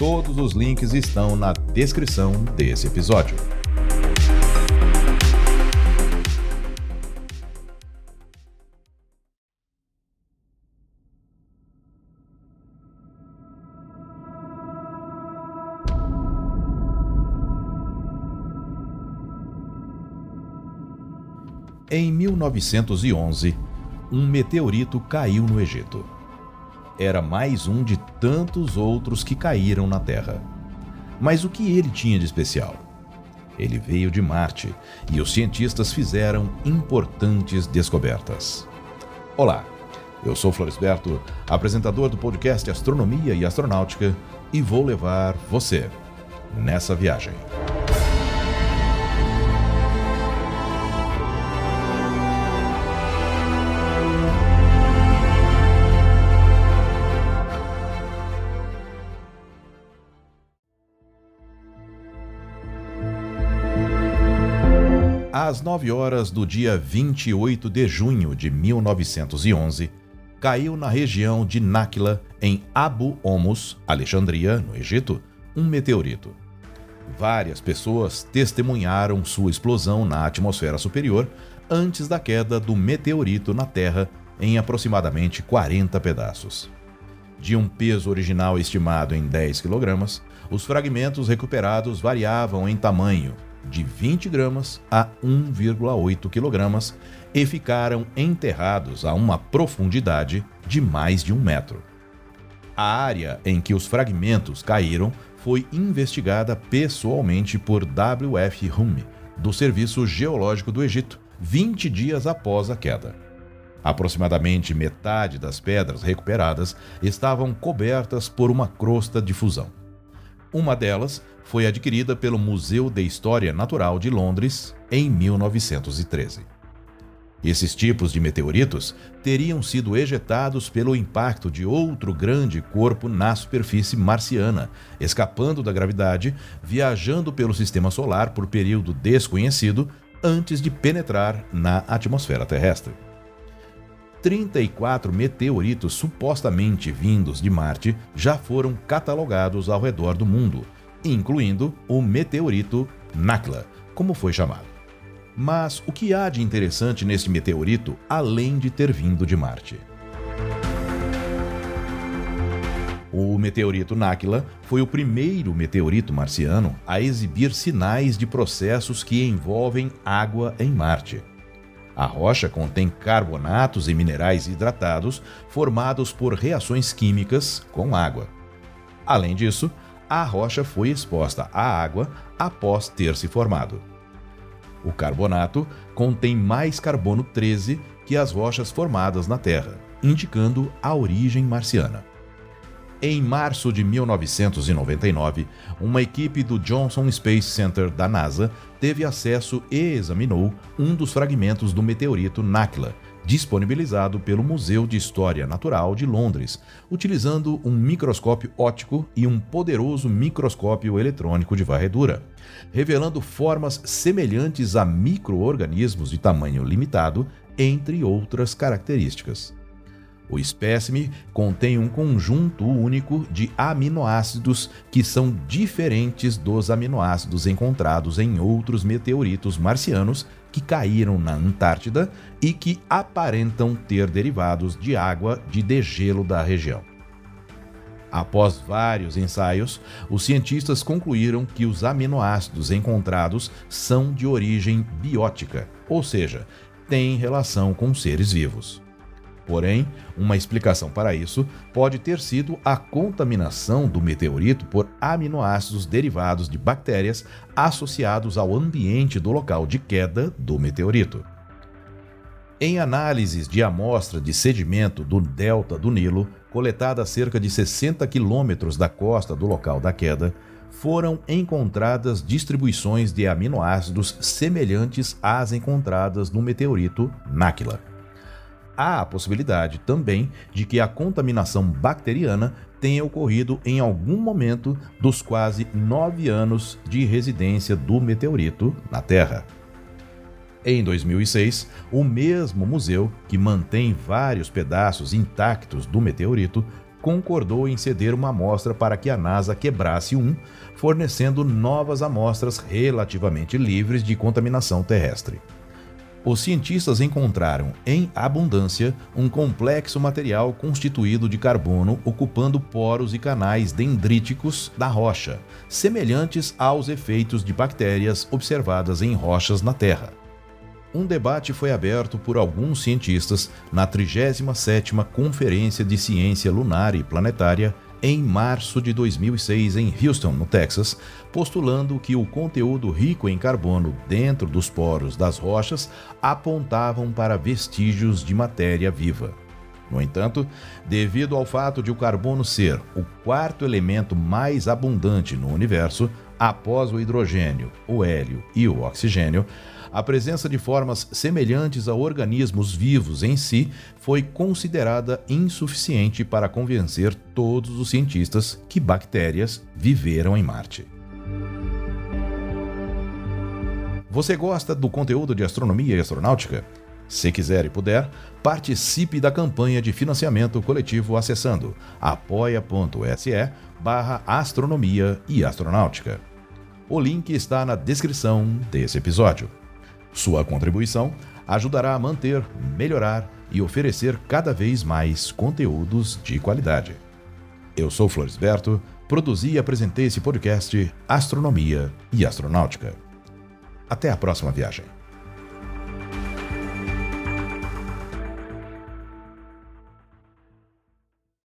Todos os links estão na descrição desse episódio. Em 1911, um meteorito caiu no Egito. Era mais um de tantos outros que caíram na Terra. Mas o que ele tinha de especial? Ele veio de Marte e os cientistas fizeram importantes descobertas. Olá, eu sou Floresberto, apresentador do podcast Astronomia e Astronáutica, e vou levar você nessa viagem. Às 9 horas do dia 28 de junho de 1911, caiu na região de Náquila, em Abu Homus, Alexandria, no Egito, um meteorito. Várias pessoas testemunharam sua explosão na atmosfera superior antes da queda do meteorito na Terra em aproximadamente 40 pedaços. De um peso original estimado em 10 kg, os fragmentos recuperados variavam em tamanho, de 20 gramas a 1,8 quilogramas e ficaram enterrados a uma profundidade de mais de um metro. A área em que os fragmentos caíram foi investigada pessoalmente por W.F. Hume, do Serviço Geológico do Egito, 20 dias após a queda. Aproximadamente metade das pedras recuperadas estavam cobertas por uma crosta de fusão. Uma delas foi adquirida pelo Museu de História Natural de Londres em 1913. Esses tipos de meteoritos teriam sido ejetados pelo impacto de outro grande corpo na superfície marciana, escapando da gravidade, viajando pelo sistema solar por período desconhecido antes de penetrar na atmosfera terrestre. 34 meteoritos supostamente vindos de Marte já foram catalogados ao redor do mundo, incluindo o meteorito Nakla, como foi chamado. Mas o que há de interessante nesse meteorito além de ter vindo de Marte? O meteorito Nakla foi o primeiro meteorito marciano a exibir sinais de processos que envolvem água em Marte. A rocha contém carbonatos e minerais hidratados formados por reações químicas com água. Além disso, a rocha foi exposta à água após ter se formado. O carbonato contém mais carbono 13 que as rochas formadas na Terra, indicando a origem marciana. Em março de 1999, uma equipe do Johnson Space Center da NASA teve acesso e examinou um dos fragmentos do meteorito Nakla, disponibilizado pelo Museu de História Natural de Londres, utilizando um microscópio óptico e um poderoso microscópio eletrônico de varredura, revelando formas semelhantes a microorganismos de tamanho limitado, entre outras características. O espécime contém um conjunto único de aminoácidos que são diferentes dos aminoácidos encontrados em outros meteoritos marcianos que caíram na Antártida e que aparentam ter derivados de água de degelo da região. Após vários ensaios, os cientistas concluíram que os aminoácidos encontrados são de origem biótica, ou seja, têm relação com seres vivos. Porém, uma explicação para isso pode ter sido a contaminação do meteorito por aminoácidos derivados de bactérias associados ao ambiente do local de queda do meteorito. Em análises de amostra de sedimento do delta do Nilo, coletada a cerca de 60 quilômetros da costa do local da queda, foram encontradas distribuições de aminoácidos semelhantes às encontradas no meteorito Náquila. Há a possibilidade também de que a contaminação bacteriana tenha ocorrido em algum momento dos quase nove anos de residência do meteorito na Terra. Em 2006, o mesmo museu, que mantém vários pedaços intactos do meteorito, concordou em ceder uma amostra para que a NASA quebrasse um, fornecendo novas amostras relativamente livres de contaminação terrestre. Os cientistas encontraram em abundância um complexo material constituído de carbono ocupando poros e canais dendríticos da rocha, semelhantes aos efeitos de bactérias observadas em rochas na Terra. Um debate foi aberto por alguns cientistas na 37ª Conferência de Ciência Lunar e Planetária em março de 2006 em Houston, no Texas, postulando que o conteúdo rico em carbono dentro dos poros das rochas apontavam para vestígios de matéria viva. No entanto, devido ao fato de o carbono ser o quarto elemento mais abundante no universo, após o hidrogênio, o hélio e o oxigênio, a presença de formas semelhantes a organismos vivos em si foi considerada insuficiente para convencer todos os cientistas que bactérias viveram em Marte. Você gosta do conteúdo de astronomia e astronáutica? Se quiser e puder, participe da campanha de financiamento coletivo acessando apoia.se barra astronomia e astronáutica. O link está na descrição desse episódio. Sua contribuição ajudará a manter, melhorar e oferecer cada vez mais conteúdos de qualidade. Eu sou Floresberto, produzi e apresentei esse podcast Astronomia e Astronáutica. Até a próxima viagem.